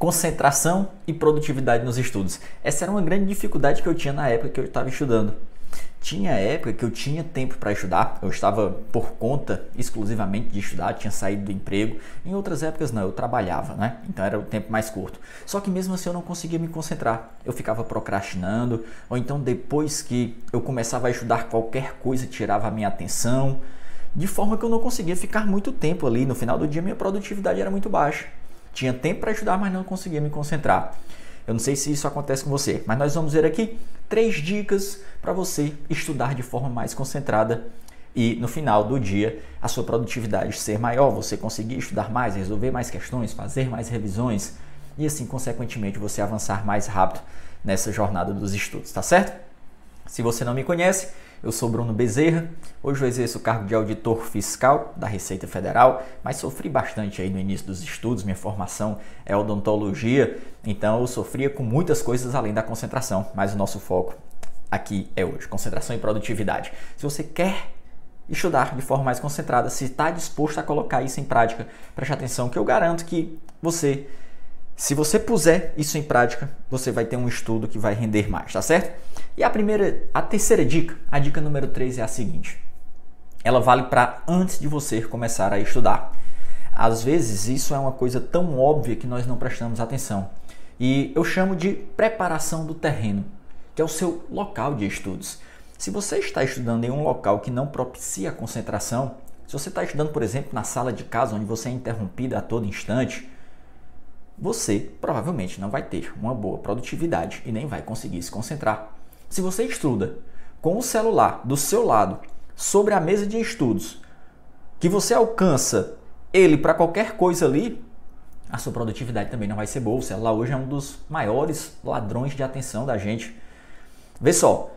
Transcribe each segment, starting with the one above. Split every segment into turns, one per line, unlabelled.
concentração e produtividade nos estudos. Essa era uma grande dificuldade que eu tinha na época que eu estava estudando. Tinha época que eu tinha tempo para estudar, eu estava por conta exclusivamente de estudar, tinha saído do emprego. Em outras épocas não, eu trabalhava, né? Então era o tempo mais curto. Só que mesmo assim eu não conseguia me concentrar. Eu ficava procrastinando, ou então depois que eu começava a estudar qualquer coisa tirava a minha atenção, de forma que eu não conseguia ficar muito tempo ali. No final do dia minha produtividade era muito baixa. Tinha tempo para estudar, mas não conseguia me concentrar. Eu não sei se isso acontece com você, mas nós vamos ver aqui três dicas para você estudar de forma mais concentrada e no final do dia a sua produtividade ser maior, você conseguir estudar mais, resolver mais questões, fazer mais revisões e assim, consequentemente, você avançar mais rápido nessa jornada dos estudos, tá certo? Se você não me conhece, eu sou Bruno Bezerra, hoje eu exerço o cargo de auditor fiscal da Receita Federal, mas sofri bastante aí no início dos estudos, minha formação é odontologia, então eu sofria com muitas coisas além da concentração, mas o nosso foco aqui é hoje, concentração e produtividade. Se você quer estudar de forma mais concentrada, se está disposto a colocar isso em prática, preste atenção que eu garanto que você se você puser isso em prática, você vai ter um estudo que vai render mais, tá certo? E a primeira, a terceira dica, a dica número 3 é a seguinte. Ela vale para antes de você começar a estudar. Às vezes isso é uma coisa tão óbvia que nós não prestamos atenção. E eu chamo de preparação do terreno, que é o seu local de estudos. Se você está estudando em um local que não propicia concentração, se você está estudando, por exemplo, na sala de casa, onde você é interrompido a todo instante, você provavelmente não vai ter uma boa produtividade e nem vai conseguir se concentrar. Se você estuda com o celular do seu lado sobre a mesa de estudos, que você alcança ele para qualquer coisa ali, a sua produtividade também não vai ser boa. O celular hoje é um dos maiores ladrões de atenção da gente. Vê só,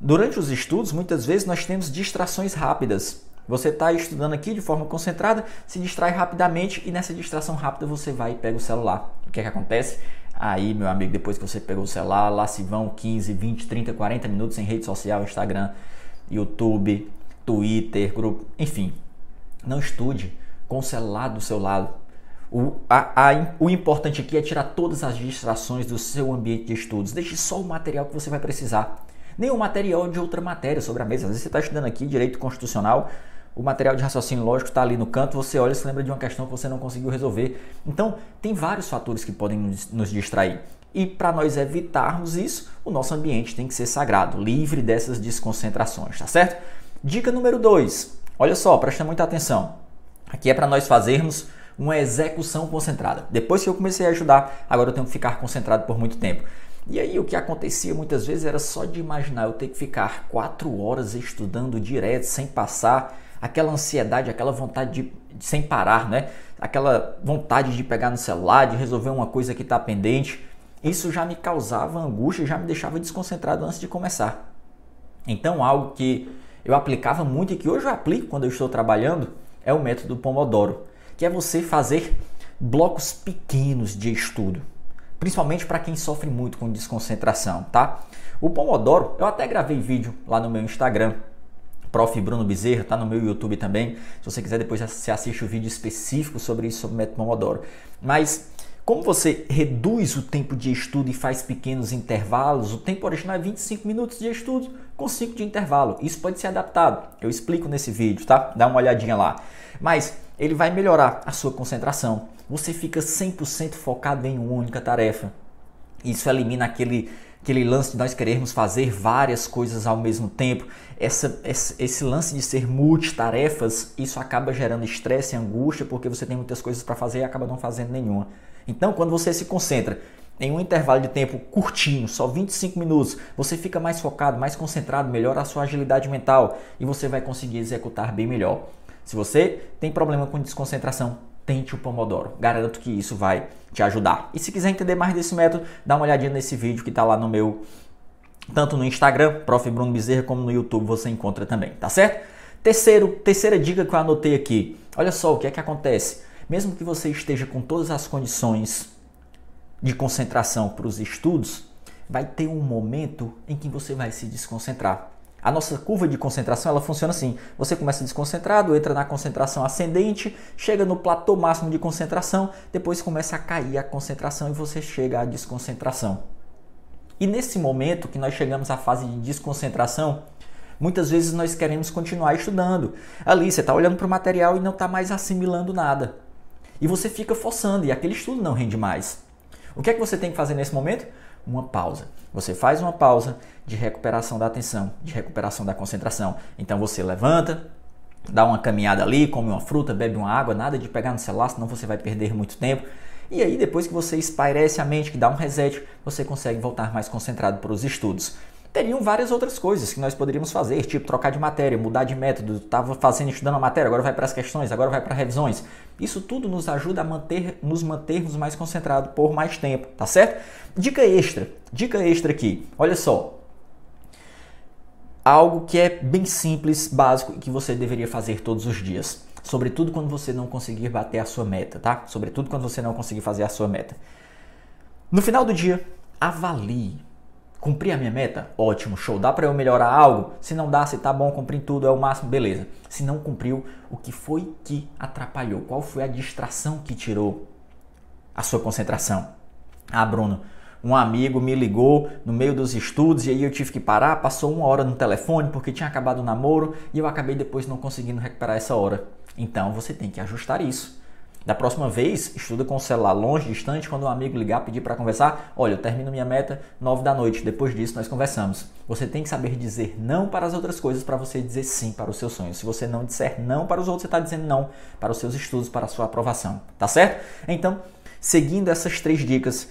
durante os estudos, muitas vezes nós temos distrações rápidas. Você está estudando aqui de forma concentrada, se distrai rapidamente e nessa distração rápida você vai e pega o celular. O que é que acontece? Aí, meu amigo, depois que você pegou o celular, lá se vão 15, 20, 30, 40 minutos em rede social, Instagram, YouTube, Twitter, grupo, enfim. Não estude com o celular do seu lado. O, a, a, o importante aqui é tirar todas as distrações do seu ambiente de estudos. Deixe só o material que você vai precisar. Nem o material de outra matéria sobre a mesa. Às vezes você está estudando aqui direito constitucional, o material de raciocínio lógico está ali no canto, você olha e se lembra de uma questão que você não conseguiu resolver. Então, tem vários fatores que podem nos distrair. E para nós evitarmos isso, o nosso ambiente tem que ser sagrado, livre dessas desconcentrações, tá certo? Dica número 2. Olha só, presta muita atenção. Aqui é para nós fazermos uma execução concentrada. Depois que eu comecei a ajudar, agora eu tenho que ficar concentrado por muito tempo. E aí o que acontecia muitas vezes era só de imaginar eu ter que ficar quatro horas estudando direto, sem passar aquela ansiedade, aquela vontade de, de, sem parar, né? Aquela vontade de pegar no celular, de resolver uma coisa que está pendente. Isso já me causava angústia, já me deixava desconcentrado antes de começar. Então, algo que eu aplicava muito e que hoje eu aplico quando eu estou trabalhando é o método Pomodoro, que é você fazer blocos pequenos de estudo, principalmente para quem sofre muito com desconcentração, tá? O Pomodoro, eu até gravei vídeo lá no meu Instagram Prof. Bruno Bezerra, tá no meu YouTube também. Se você quiser, depois você assiste o vídeo específico sobre isso, sobre o método Pomodoro. Mas como você reduz o tempo de estudo e faz pequenos intervalos, o tempo original é 25 minutos de estudo com 5 de intervalo. Isso pode ser adaptado. Eu explico nesse vídeo, tá? Dá uma olhadinha lá. Mas ele vai melhorar a sua concentração. Você fica 100% focado em uma única tarefa. Isso elimina aquele aquele lance de nós querermos fazer várias coisas ao mesmo tempo, essa, esse lance de ser multitarefas, isso acaba gerando estresse e angústia porque você tem muitas coisas para fazer e acaba não fazendo nenhuma. Então, quando você se concentra em um intervalo de tempo curtinho, só 25 minutos, você fica mais focado, mais concentrado, melhora a sua agilidade mental e você vai conseguir executar bem melhor. Se você tem problema com desconcentração, tente o Pomodoro. Garanto que isso vai te ajudar. E se quiser entender mais desse método, dá uma olhadinha nesse vídeo que está lá no meu tanto no Instagram, Prof. Bruno Bezerra, como no YouTube você encontra também, tá certo? Terceiro, terceira dica que eu anotei aqui. Olha só o que é que acontece. Mesmo que você esteja com todas as condições de concentração para os estudos, vai ter um momento em que você vai se desconcentrar. A nossa curva de concentração ela funciona assim: você começa desconcentrado, entra na concentração ascendente, chega no platô máximo de concentração, depois começa a cair a concentração e você chega à desconcentração. E nesse momento que nós chegamos à fase de desconcentração, muitas vezes nós queremos continuar estudando. Ali você está olhando para o material e não está mais assimilando nada. E você fica forçando e aquele estudo não rende mais. O que é que você tem que fazer nesse momento? Uma pausa. Você faz uma pausa de recuperação da atenção, de recuperação da concentração. Então você levanta, dá uma caminhada ali, come uma fruta, bebe uma água, nada de pegar no celular, senão você vai perder muito tempo. E aí, depois que você espairece a mente, que dá um reset, você consegue voltar mais concentrado para os estudos. Teriam várias outras coisas que nós poderíamos fazer, tipo trocar de matéria, mudar de método. Estava fazendo, estudando a matéria, agora vai para as questões, agora vai para revisões. Isso tudo nos ajuda a manter, nos mantermos mais concentrados por mais tempo, tá certo? Dica extra, dica extra aqui. Olha só, algo que é bem simples, básico e que você deveria fazer todos os dias. Sobretudo quando você não conseguir bater a sua meta, tá? Sobretudo quando você não conseguir fazer a sua meta. No final do dia, avalie. Cumpri a minha meta? Ótimo, show. Dá para eu melhorar algo? Se não dá, se tá bom, cumpri tudo, é o máximo, beleza. Se não cumpriu, o que foi que atrapalhou? Qual foi a distração que tirou a sua concentração? Ah, Bruno, um amigo me ligou no meio dos estudos e aí eu tive que parar, passou uma hora no telefone porque tinha acabado o namoro e eu acabei depois não conseguindo recuperar essa hora. Então você tem que ajustar isso. Da próxima vez, estuda com o celular longe, distante, quando um amigo ligar, pedir para conversar, olha, eu termino minha meta 9 da noite, depois disso nós conversamos. Você tem que saber dizer não para as outras coisas para você dizer sim para os seus sonhos. Se você não disser não para os outros, você está dizendo não para os seus estudos, para a sua aprovação, tá certo? Então, seguindo essas três dicas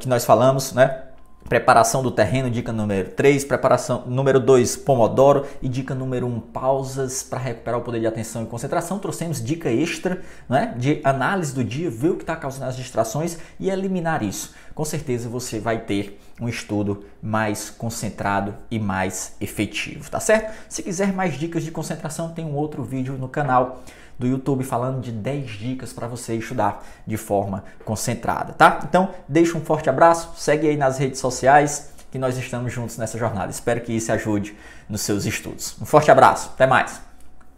que nós falamos, né? Preparação do terreno, dica número 3, preparação número 2, Pomodoro e dica número 1, um, pausas para recuperar o poder de atenção e concentração. Trouxemos dica extra né, de análise do dia, ver o que está causando as distrações e eliminar isso. Com certeza você vai ter um estudo mais concentrado e mais efetivo, tá certo? Se quiser mais dicas de concentração, tem um outro vídeo no canal do YouTube falando de 10 dicas para você estudar de forma concentrada, tá? Então, deixa um forte abraço, segue aí nas redes sociais que nós estamos juntos nessa jornada. Espero que isso ajude nos seus estudos. Um forte abraço, até mais!